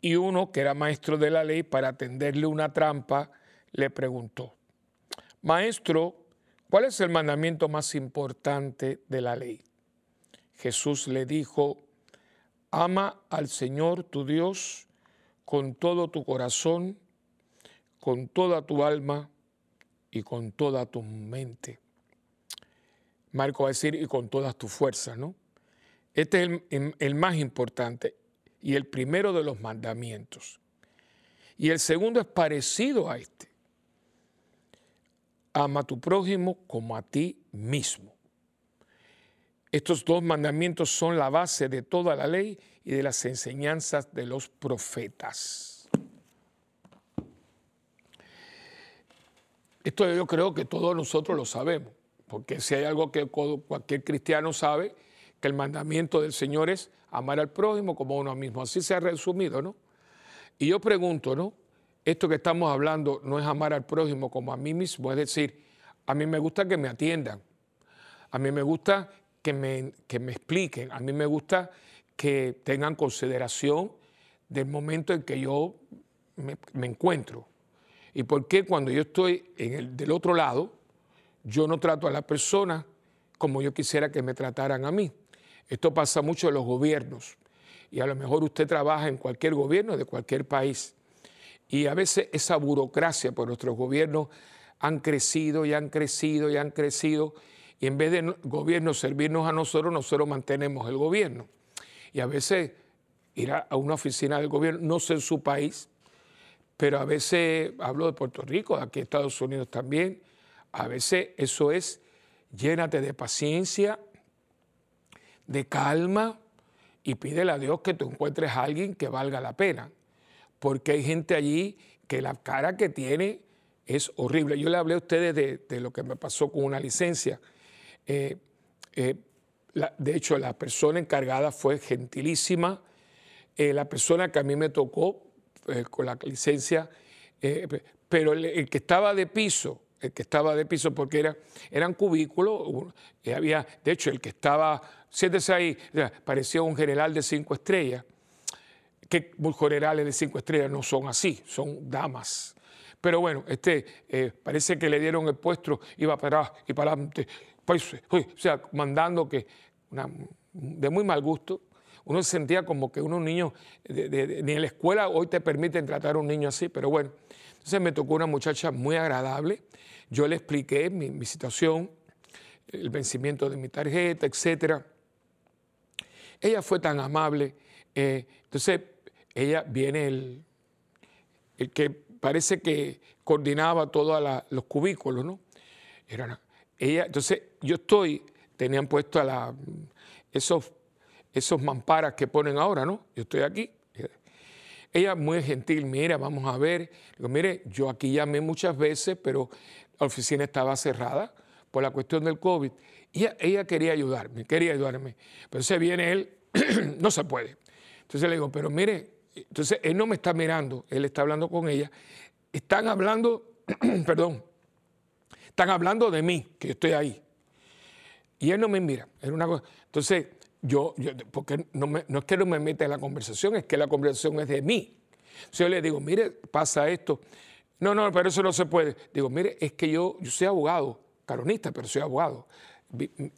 y uno que era maestro de la ley para tenderle una trampa le preguntó, Maestro, ¿cuál es el mandamiento más importante de la ley? Jesús le dijo, ama al Señor tu Dios con todo tu corazón, con toda tu alma y con toda tu mente. Marco va a decir, y con todas tus fuerzas, ¿no? Este es el, el más importante y el primero de los mandamientos. Y el segundo es parecido a este. Ama a tu prójimo como a ti mismo. Estos dos mandamientos son la base de toda la ley y de las enseñanzas de los profetas. Esto yo creo que todos nosotros lo sabemos, porque si hay algo que cualquier cristiano sabe, que el mandamiento del Señor es amar al prójimo como uno mismo. Así se ha resumido, ¿no? Y yo pregunto, ¿no? Esto que estamos hablando no es amar al prójimo como a mí mismo, es decir, a mí me gusta que me atiendan, a mí me gusta que me, que me expliquen, a mí me gusta que tengan consideración del momento en que yo me, encuentro. Y por qué cuando yo estoy en el, del otro lado, yo no trato a la persona como yo quisiera que me trataran a mí. Esto pasa mucho en los gobiernos y a lo mejor usted trabaja en cualquier gobierno de cualquier país. Y a veces esa burocracia por nuestros gobiernos han crecido y han crecido y han crecido. Y en vez de gobierno servirnos a nosotros, nosotros mantenemos el gobierno. Y a veces ir a una oficina del gobierno, no sé en su país, pero a veces, hablo de Puerto Rico, aquí Estados Unidos también, a veces eso es llénate de paciencia, de calma y pídele a Dios que tú encuentres a alguien que valga la pena. Porque hay gente allí que la cara que tiene es horrible. Yo le hablé a ustedes de, lo que me pasó con una licencia. Eh, eh, de hecho, la persona encargada fue gentilísima. Eh, la persona que a mí me tocó con la licencia, pero el, que estaba de piso, el que estaba de piso porque era, eran cubículos, había, de hecho, el que estaba Siéntese ahí, parecía un general de cinco estrellas, que generales de cinco estrellas no son así, son damas. Pero bueno, este eh, parece que le dieron el puesto, iba para y para adelante, pues, o sea, mandando que, de muy mal gusto, uno se sentía como que unos niños, ni en la escuela hoy te permiten tratar a un niño así, pero bueno. Entonces me tocó una muchacha muy agradable, yo le expliqué mi, mi situación, el vencimiento de mi tarjeta, etcétera. Ella fue tan amable. Eh, entonces, ella viene el, el que parece que coordinaba todos los cubículos, ¿no? Era ella, entonces, yo estoy, tenían puesto a la, esos, esos mamparas que ponen ahora, ¿no? Yo estoy aquí. Ella muy gentil, mira, vamos a ver. Digo, mire, yo aquí llamé muchas veces, pero la oficina estaba cerrada por la cuestión del COVID. Y ella, quería ayudarme, quería ayudarme. Pero se viene él, <clears throat> no se puede. Entonces le digo, pero mire, entonces él no me está mirando, él está hablando con ella. Están hablando, <clears throat> perdón, están hablando de mí, que yo estoy ahí. Y él no me mira. Era una cosa. Entonces, yo, porque no, no es que no me meta en la conversación, es que la conversación es de mí. Si yo le digo, mire, pasa esto. No, no, pero eso no se puede. Digo, mire, es que yo, yo soy abogado, caronista, pero soy abogado.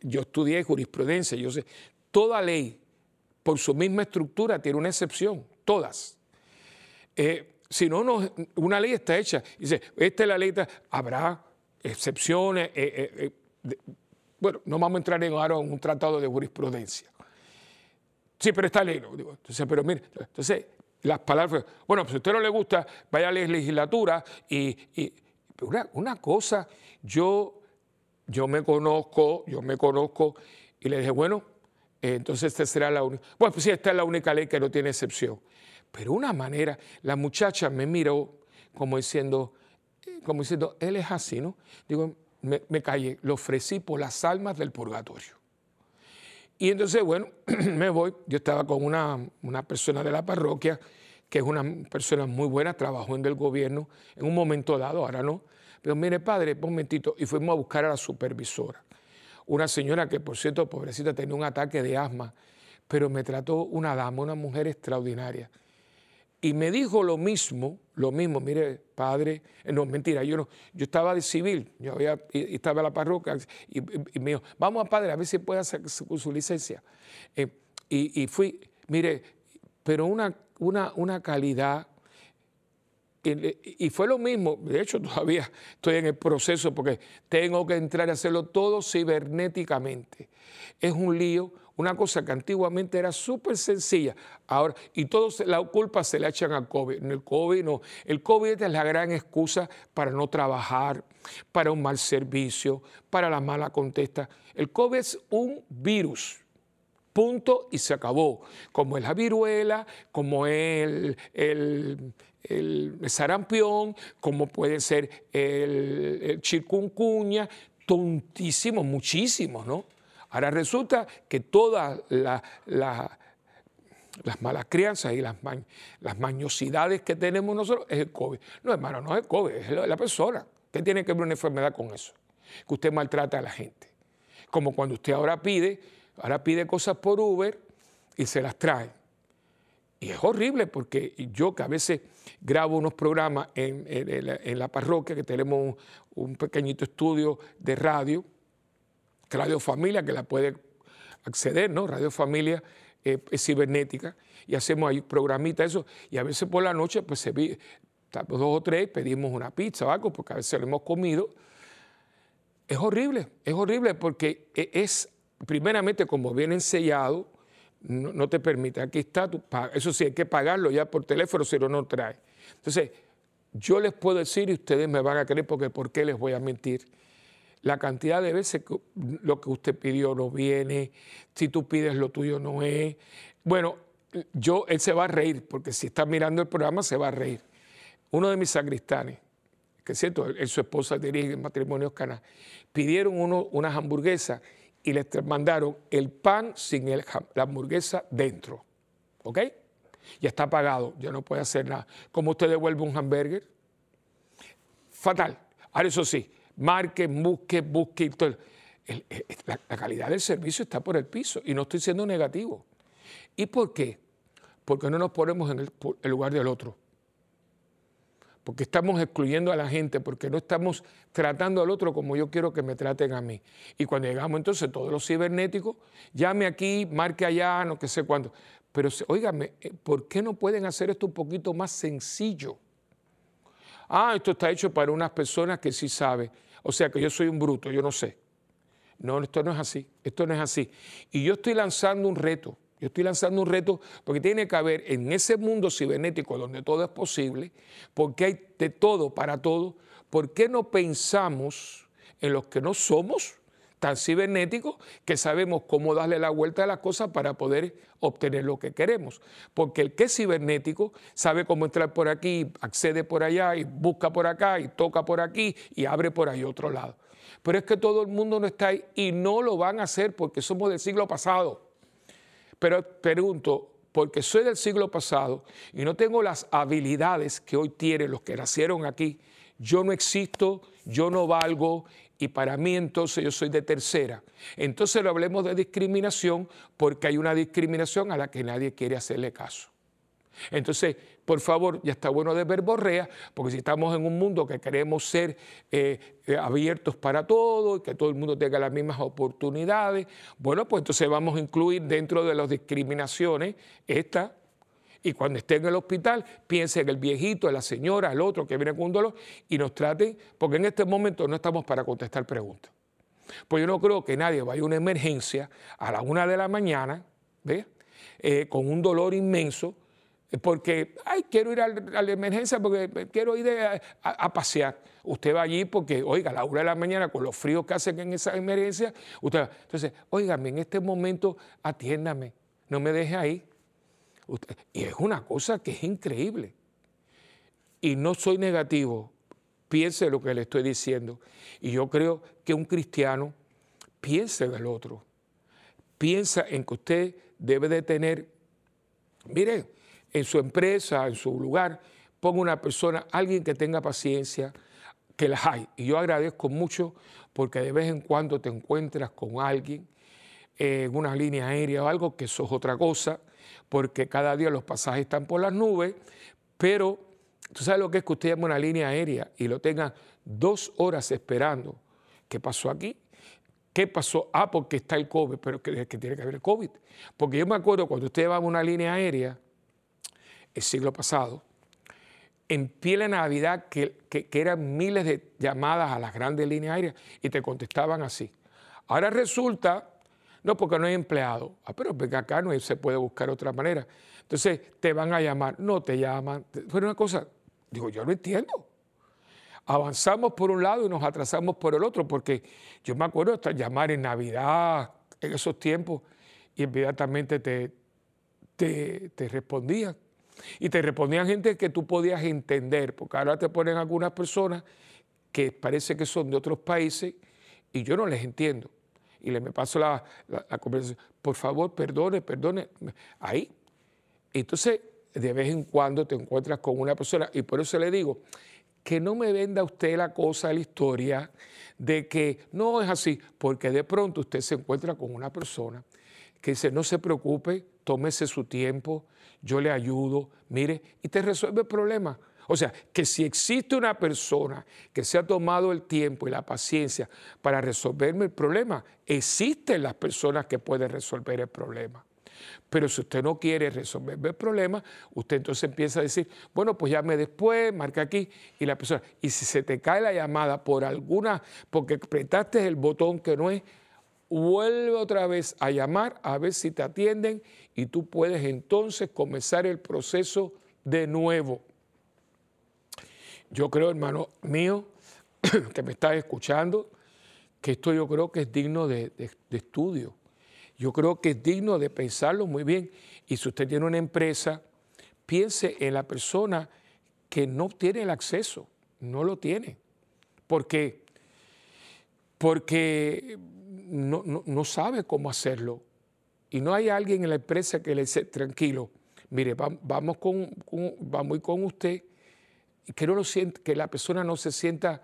Yo estudié jurisprudencia, yo sé. Toda ley, por su misma estructura, tiene una excepción, todas. Eh, si no, no, una ley está hecha. Dice, esta es la ley, habrá excepciones. Eh, eh, bueno, no vamos a entrar en ahora en un tratado de jurisprudencia. Sí, pero esta ley, entonces, pero mire, entonces las palabras, bueno, pues si a usted no le gusta, vaya a la legislatura y, una, cosa, yo, yo me conozco, yo me conozco y le dije, bueno, entonces esta será la única, bueno, pues sí, esta es la única ley que no tiene excepción. Pero una manera, la muchacha me miró como diciendo, como diciendo, él es así, ¿no? Digo, me, me callé, lo ofrecí por las almas del purgatorio. Y entonces, bueno, <clears throat> me voy. Yo estaba con una, una, persona de la parroquia, que es una persona muy buena, trabajó en el gobierno en un momento dado, ahora no. Pero mire, padre, un momentito. Y fuimos a buscar a la supervisora. Una señora que, por cierto, pobrecita, tenía un ataque de asma, pero me trató una dama, una mujer extraordinaria. Y me dijo lo mismo, lo mismo, mire, padre, eh, no, mentira, yo yo estaba de civil, yo había, estaba en la parroquia y, me dijo, vamos a padre, a ver si puede hacer su, licencia. Eh, y, fui, mire, pero una, una, una calidad, y fue lo mismo, de hecho <laughs> todavía estoy en el proceso porque tengo que entrar a hacerlo todo cibernéticamente. Es un lío, una cosa que antiguamente era súper sencilla, ahora, y todos la culpa se le echan al COVID. El COVID no, el COVID es la gran excusa para no trabajar, para un mal servicio, para la mala contesta. El COVID es un virus, punto y se acabó. Como es la viruela, como es el, el, sarampión, como puede ser el, el chikungunya, tontísimos, muchísimos, ¿no? Ahora resulta que todas las malas crianzas y las, las mañosidades que tenemos nosotros es el COVID. No, hermano, no es el COVID, es la persona. ¿Qué tiene que ver una enfermedad con eso? Que usted maltrata a la gente. Como cuando usted ahora pide, ahora pide cosas por Uber y se las trae. Y es horrible porque yo que a veces grabo unos programas en, la, parroquia, que tenemos un pequeñito estudio de radio, Radio Familia, que la puede acceder, ¿no? Radio Familia eh, es cibernética y hacemos ahí programitas, eso. Y a veces por la noche, pues se vi, dos o tres, pedimos una pizza o algo, porque a veces lo hemos comido. Es horrible, es horrible porque e, es, primeramente, como viene sellado, no, te permite. Aquí está, eso sí, hay que pagarlo ya por teléfono si no, no trae. Entonces, yo les puedo decir y ustedes me van a creer porque ¿por qué les voy a mentir? la cantidad de veces que lo que usted pidió no viene, si tú pides lo tuyo no es. Bueno, yo, él se va a reír, porque si está mirando el programa se va a reír. Uno de mis sacristanes, que es cierto, él, su esposa dirige matrimonios canas, pidieron uno, unas hamburguesas y les mandaron el pan sin la hamburguesa dentro. ¿Ok? Ya está pagado, ya no puede hacer nada. ¿Cómo usted devuelve un hamburger? Fatal. Ahora, eso sí, marque, busque, busque. la, calidad del servicio está por el piso y no estoy siendo negativo. ¿Y por qué? Porque no nos ponemos en el, lugar del otro. Porque estamos excluyendo a la gente, porque no estamos tratando al otro como yo quiero que me traten a mí. Y cuando llegamos entonces todos los cibernéticos, llame aquí, marque allá, no sé cuándo. Pero óigame, eh, ¿por qué no pueden hacer esto un poquito más sencillo? Ah, esto está hecho para unas personas que sí saben. O sea que yo soy un bruto, yo no sé. No, esto no es así, esto no es así. Y yo estoy lanzando un reto, yo estoy lanzando un reto porque tiene que haber en ese mundo cibernético donde todo es posible, porque hay de todo para todo, ¿por qué no pensamos en los que no somos tan cibernéticos que sabemos cómo darle la vuelta a las cosas para poder obtener lo que queremos. Porque el que es cibernético sabe cómo entrar por aquí, accede por allá y busca por acá y toca por aquí y abre por ahí otro lado. Pero es que todo el mundo no está ahí y no lo van a hacer porque somos del siglo pasado. Pero pregunto, porque soy del siglo pasado y no tengo las habilidades que hoy tienen los que nacieron aquí, yo no existo, yo no valgo y para mí entonces yo soy de tercera. Entonces lo hablemos de discriminación porque hay una discriminación a la que nadie quiere hacerle caso. Entonces, por favor, ya está bueno de verborrea, porque si estamos en un mundo que queremos ser eh, eh, abiertos para todo y que todo el mundo tenga las mismas oportunidades, bueno, pues entonces vamos a incluir dentro de las discriminaciones esta. Y cuando esté en el hospital, piense en el viejito, en la señora, el otro que viene con un dolor y nos traten, porque en este momento no estamos para contestar preguntas. Pues yo no creo que nadie vaya a una emergencia a la una de la mañana, ¿ve? Eh, con un dolor inmenso porque, ay, quiero ir a, la emergencia porque quiero ir a, pasear. Usted va allí porque, oiga, a la hora de la mañana, con los fríos que hacen en esa emergencia, usted va. Entonces, óigame, en este momento atiéndame, no me deje ahí. y es una cosa que es increíble. Y no soy negativo, piense lo que le estoy diciendo. Y yo creo que un cristiano piense del otro. Piensa en que usted debe de tener, mire, en su empresa, en su lugar, ponga una persona, alguien que tenga paciencia, que las hay. Y yo agradezco mucho porque de vez en cuando te encuentras con alguien en una línea aérea o algo, que eso es otra cosa, porque cada día los pasajes están por las nubes, pero tú sabes lo que es que usted llame una línea aérea y lo tenga dos horas esperando. ¿Qué pasó aquí? ¿Qué pasó? Ah, porque está el COVID, pero que, que tiene que haber el COVID. Porque yo me acuerdo cuando usted llevaba una línea aérea, siglo pasado, en de Navidad, que, eran miles de llamadas a las grandes líneas aéreas y te contestaban así. Ahora resulta, no porque no hay empleado, ah, pero porque acá no se puede buscar otra manera. Entonces te van a llamar, no te llaman. Fue una cosa, digo, yo no entiendo. Avanzamos por un lado y nos atrasamos por el otro, porque yo me acuerdo hasta llamar en Navidad, en esos tiempos, y inmediatamente te, te, te respondían. Y te respondían gente que tú podías entender, porque ahora te ponen algunas personas que parece que son de otros países y yo no les entiendo. Y le me paso la, conversación, por favor, perdone, perdone, ahí. Entonces, de vez en cuando te encuentras con una persona, y por eso le digo, que no me venda usted la cosa, la historia, de que no es así, porque de pronto usted se encuentra con una persona que dice, no se preocupe, tómese su tiempo, yo le ayudo, mire, y te resuelve el problema. O sea, que si existe una persona que se ha tomado el tiempo y la paciencia para resolverme el problema, existen las personas que pueden resolver el problema. Pero si usted no quiere resolver el problema, usted entonces empieza a decir, bueno, pues llame después, marca aquí, y la persona, y si se te cae la llamada por alguna, porque apretaste el botón que no es, vuelve otra vez a llamar a ver si te atienden y tú puedes entonces comenzar el proceso de nuevo. Yo creo, hermano mío, <clears throat> que me estás escuchando, que esto yo creo que es digno de, estudio. Yo creo que es digno de pensarlo muy bien. Y si usted tiene una empresa, piense en la persona que no tiene el acceso, no lo tiene. ¿Por qué? Porque no, sabe cómo hacerlo. Y no hay alguien en la empresa que le dice, tranquilo, mire, vamos con, vamos con usted, que, no lo que la persona no se sienta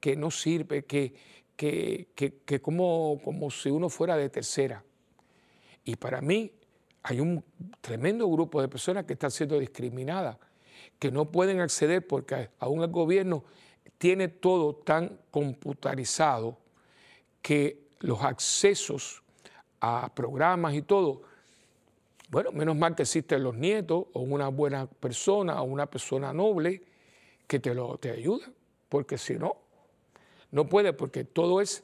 que no sirve, que, que, que, como, como si uno fuera de tercera. Y para mí hay un tremendo grupo de personas que están siendo discriminadas, que no pueden acceder porque aún el gobierno tiene todo tan computarizado que los accesos a programas y todo, bueno, menos mal que existen los nietos o una buena persona o una persona noble que te lo te ayuda, porque si no, no puede, porque todo es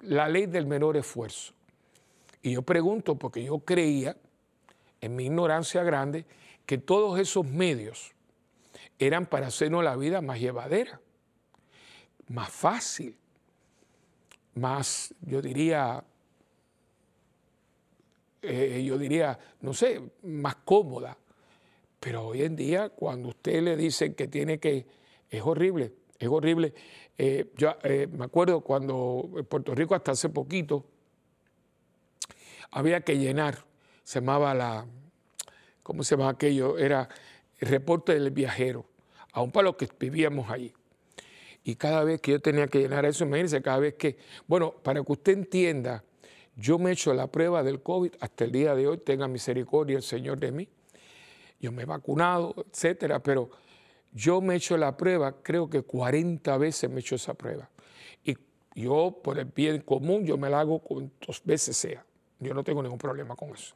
la ley del menor esfuerzo. Y yo pregunto, porque yo creía, en mi ignorancia grande, que todos esos medios eran para hacernos la vida más llevadera, más fácil, más, yo diría, eh, yo diría, no sé, más cómoda. Pero hoy en día, cuando usted le dice que tiene que, es horrible, es horrible. Eh, yo eh, me acuerdo cuando en Puerto Rico hasta hace poquito había que llenar, se llamaba la, ¿cómo se llama aquello? Era el reporte del viajero. aún para los que vivíamos allí. Y cada vez que yo tenía que llenar eso, imagínense, cada vez que, bueno, para que usted entienda, yo me he hecho la prueba del COVID hasta el día de hoy, tenga misericordia el Señor de mí. Yo me he vacunado, etcétera, pero yo me he hecho la prueba, creo que 40 veces me he hecho esa prueba. Y yo, por el bien común, yo me la hago cuantas veces sea. Yo no tengo ningún problema con eso.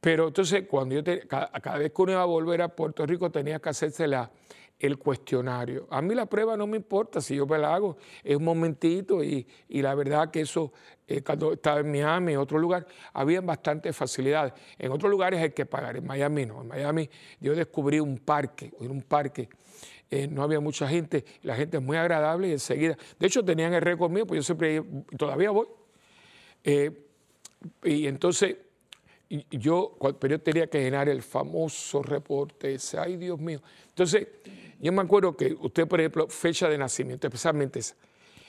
Pero entonces, cuando yo cada, vez que uno iba a volver a Puerto Rico, tenía que hacerse la, el cuestionario. A mí la prueba no me importa si yo me la hago, es un momentito y, la verdad que eso, eh, cuando estaba en Miami, en otro lugar, había bastantes facilidades. En otros lugares hay que pagar, en Miami no. En Miami yo descubrí un parque, un parque. Eh, no había mucha gente, la gente es muy agradable y enseguida, de hecho tenían el récord mío, pues yo siempre, todavía voy. Eh, y entonces yo, pero yo tenía que llenar el famoso reporte ese, ay Dios mío. Entonces, yo me acuerdo que usted, por ejemplo, fecha de nacimiento, especialmente esa,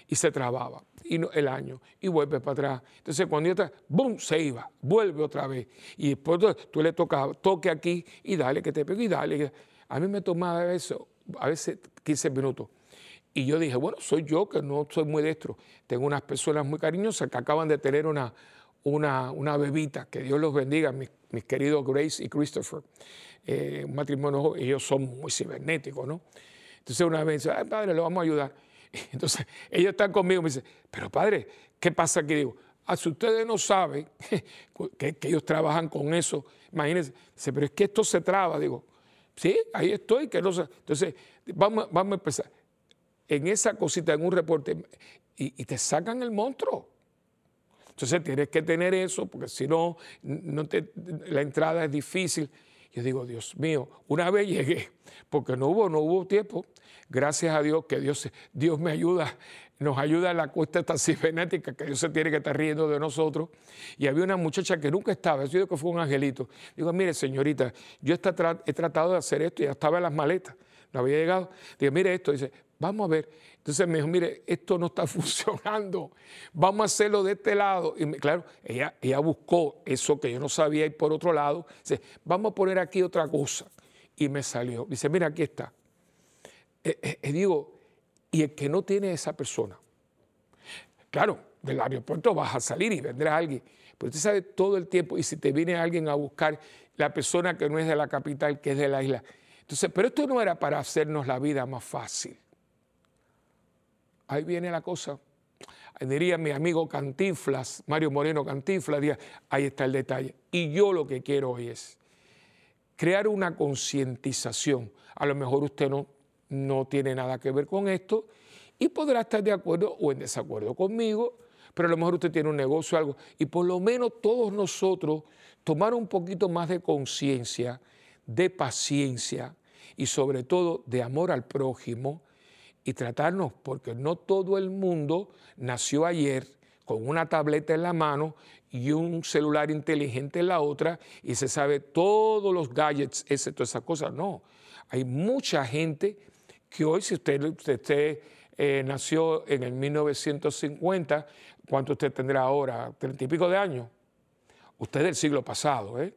y se trababa, y el año, y vuelve para atrás. Entonces, cuando yo, ¡bum!, se iba, vuelve otra vez. Y después tú le tocabas, toque aquí y dale que te pego y dale. A mí me tomaba eso, a veces 15 minutos. Y yo dije, bueno, soy yo que no soy muy destro. Tengo unas personas muy cariñosas que acaban de tener una, una, una bebita, que Dios los bendiga, mis, mis queridos Grace y Christopher. Eh, un matrimonio, ellos son muy cibernéticos, ¿no? Entonces una vez dice, ay padre, lo vamos a ayudar. <laughs> Entonces ellos están conmigo me dicen, pero padre, ¿qué pasa aquí? Digo, ah, si ustedes no saben <laughs> que, ellos trabajan con eso, imagínense, dice, pero es que esto se traba, digo, sí, ahí estoy, que no sé. Entonces, vamos, vamos a empezar. En esa cosita, en un reporte, y te sacan el monstruo. Entonces tienes que tener eso, porque si no, la entrada es difícil. Yo digo, Dios mío, una vez llegué, porque no hubo, no hubo tiempo. Gracias a Dios que Dios, Dios me ayuda, nos ayuda en la cuesta esta cibernética, que Dios se tiene que estar riendo de nosotros. Y había una muchacha que nunca estaba, yo digo que fue un angelito. Digo, mire, señorita, yo he tratado de hacer esto y ya estaba en las maletas, no había llegado. Digo, mire esto, dice, vamos a ver. Entonces me dijo, mire, esto no está <laughs> funcionando, vamos a hacerlo de este lado. Y claro, ella, ella buscó eso que yo no sabía y por otro lado. Dice, vamos a poner aquí otra cosa. Y me salió. Dice, mira, aquí está. Eh, eh, eh, digo, y el que no tiene esa persona, claro, del aeropuerto vas a salir y vendrá alguien, pero usted sabe todo el tiempo, y si te viene alguien a buscar la persona que no es de la capital, que es de la isla. Entonces, pero esto no era para hacernos la vida más fácil ahí viene la cosa. Diría mi amigo Cantinflas, Mario Moreno Cantinflas, diría, ahí está el detalle. Y yo lo que quiero hoy es crear una concientización. A lo mejor usted no, no tiene nada que ver con esto y podrá estar de acuerdo o en desacuerdo conmigo, pero a lo mejor usted tiene un negocio o algo. Y por lo menos todos nosotros tomar un poquito más de conciencia, de paciencia y sobre todo de amor al prójimo y tratarnos, porque no todo el mundo nació ayer con una tableta en la mano y un celular inteligente en la otra y se sabe todos los gadgets, todas esas cosas. No, hay mucha gente que hoy, si usted, usted, eh, nació en el 1950, ¿cuánto usted tendrá ahora? ¿Treinta y pico de años? Usted es del siglo pasado, ¿eh?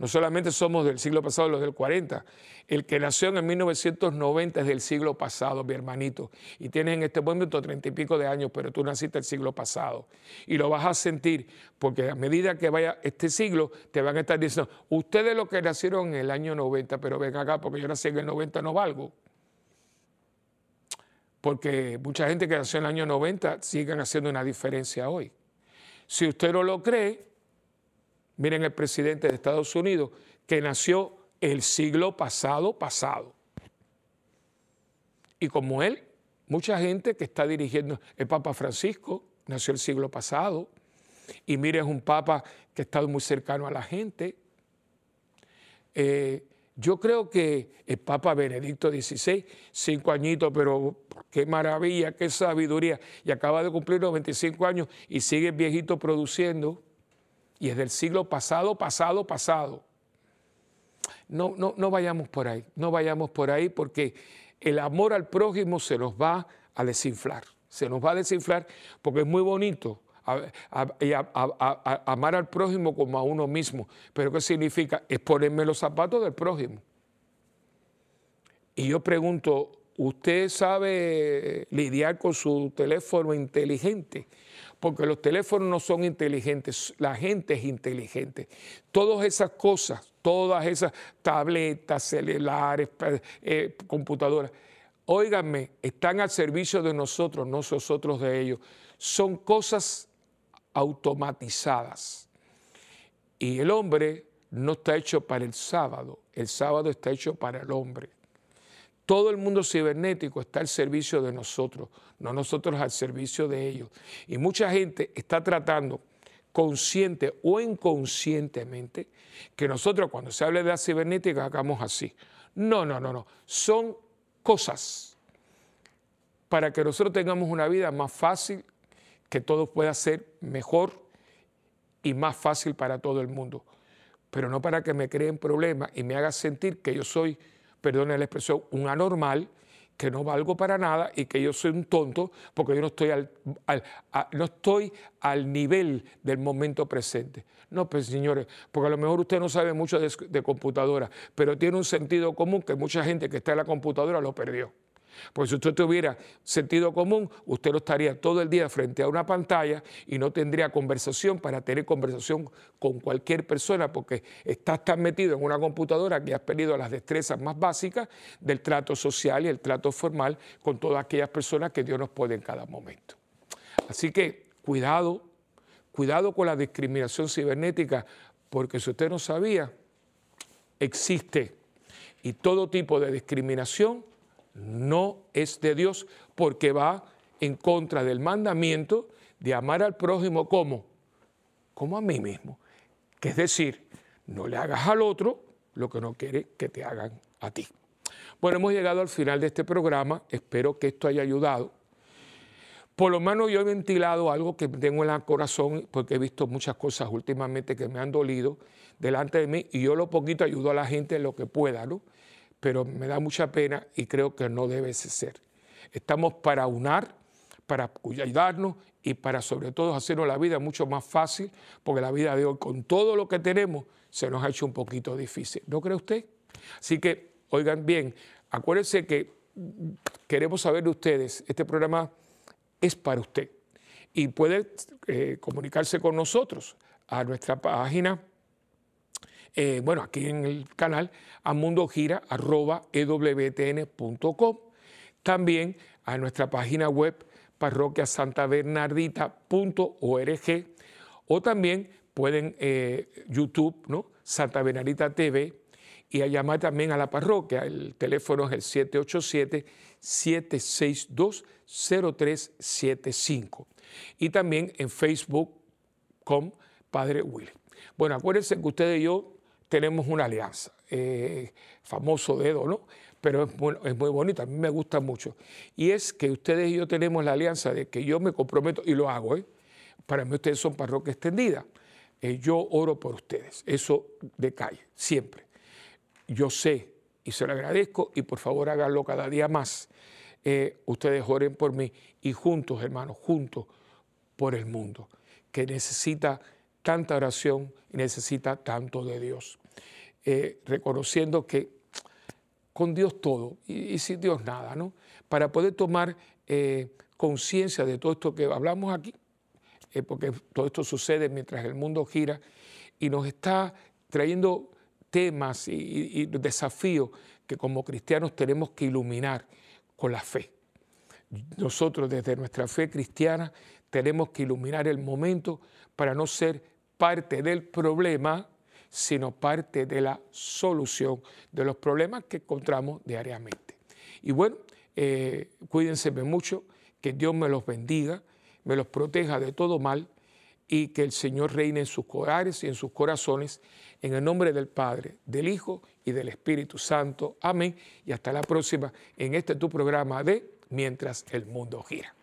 No solamente somos del siglo pasado los del 40. El que nació en el 1990 es del siglo pasado, mi hermanito. Y tienes en este momento treinta y pico de años, pero tú naciste el siglo pasado. Y lo vas a sentir porque a medida que vaya este siglo, te van a estar diciendo, ustedes los que nacieron en el año 90, pero ven acá porque yo nací en el 90 no valgo. Porque mucha gente que nació en el año 90 siguen haciendo una diferencia hoy. Si usted no lo cree, Miren el presidente de Estados Unidos que nació el siglo pasado pasado. Y como él, mucha gente que está dirigiendo, el Papa Francisco nació el siglo pasado. Y miren, es un Papa que ha estado muy cercano a la gente. Eh, yo creo que el Papa Benedicto XVI, cinco añitos, pero qué maravilla, qué sabiduría, y acaba de cumplir 95 años y sigue viejito produciendo y es del siglo pasado, pasado, pasado. No, no, no vayamos por ahí, no vayamos por ahí porque el amor al prójimo se nos va a desinflar, se nos va a desinflar porque es muy bonito amar al prójimo como a uno mismo, pero ¿qué significa? Es ponerme los zapatos del prójimo. Y yo pregunto, ¿usted sabe lidiar con su teléfono inteligente? Porque los teléfonos no son inteligentes, la gente es inteligente. Todas esas cosas, todas esas tabletas, celulares, eh, computadoras, óiganme, están al servicio de nosotros, no nosotros de ellos. Son cosas automatizadas. Y el hombre no está hecho para el sábado, el sábado está hecho para el hombre. Todo el mundo cibernético está al servicio de nosotros, no nosotros al servicio de ellos. Y mucha gente está tratando consciente o inconscientemente que nosotros cuando se hable de la cibernética hagamos así. No, no, no, no. Son cosas para que nosotros tengamos una vida más fácil, que todo pueda ser mejor y más fácil para todo el mundo. Pero no para que me creen problemas y me haga sentir que yo soy, perdone la expresión, un anormal, que no valgo para nada y que yo soy un tonto porque yo no estoy al, no estoy al nivel del momento presente. No, pues señores, porque a lo mejor usted no sabe mucho de, de computadora, pero tiene un sentido común que mucha gente que está en la computadora lo perdió. Pues si usted tuviera sentido común, usted no estaría todo el día frente a una pantalla y no tendría conversación para tener conversación con cualquier persona porque estás tan metido en una computadora que has perdido las destrezas más básicas del trato social y el trato formal con todas aquellas personas que Dios nos pone en cada momento. Así que cuidado, cuidado con la discriminación cibernética porque si usted no sabía, existe y todo tipo de discriminación no es de Dios porque va en contra del mandamiento de amar al prójimo como, como a mí mismo. Que es decir, no le hagas al otro lo que no quiere que te hagan a ti. Bueno, hemos llegado al final de este programa. Espero que esto haya ayudado. Por lo menos yo he ventilado algo que tengo en el corazón porque he visto muchas cosas últimamente que me han dolido delante de mí y yo lo poquito ayudo a la gente en lo que pueda, ¿no? Pero me da mucha pena y creo que no debe ser. Estamos para unar, para ayudarnos y para sobre todo hacernos la vida mucho más fácil, porque la vida de hoy con todo lo que tenemos se nos ha hecho un poquito difícil. ¿No cree usted? Así que, oigan bien, acuérdense que queremos saber de ustedes, este programa es para usted y puede eh, comunicarse con nosotros a nuestra página eh, bueno, aquí en el canal, a mundogira.ewtn.com. También a nuestra página web parroquiasantabernardita.org o también pueden eh, YouTube, ¿no? Santa Bernardita TV y a llamar también a la parroquia. El teléfono es el 787-762-0375. Y también en Facebook con Padre Willy. Bueno, acuérdense que ustedes y yo tenemos una alianza, eh, famoso dedo, ¿no? Pero es, bueno, es muy bonito, a mí me gusta mucho. Y es que ustedes y yo tenemos la alianza de que yo me comprometo, y lo hago, ¿eh? Para mí ustedes son parroquia extendida. Eh, yo oro por ustedes, eso de calle, siempre. Yo sé y se lo agradezco y por favor háganlo cada día más. Eh, ustedes oren por mí y juntos, hermanos, juntos por el mundo, que necesita tanta oración y necesita tanto de Dios. Eh, reconociendo que con Dios todo y, sin Dios nada, ¿no? Para poder tomar eh, conciencia de todo esto que hablamos aquí, eh, porque todo esto sucede mientras el mundo gira y nos está trayendo temas y, y desafíos que como cristianos tenemos que iluminar con la fe. Nosotros desde nuestra fe cristiana tenemos que iluminar el momento para no ser parte del problema, sino parte de la solución de los problemas que encontramos diariamente. Y bueno, eh, cuídense mucho, que Dios me los bendiga, me los proteja de todo mal y que el Señor reine en sus hogares y en sus corazones, en el nombre del Padre, del Hijo y del Espíritu Santo. Amén. Y hasta la próxima en este tu programa de Mientras el mundo gira.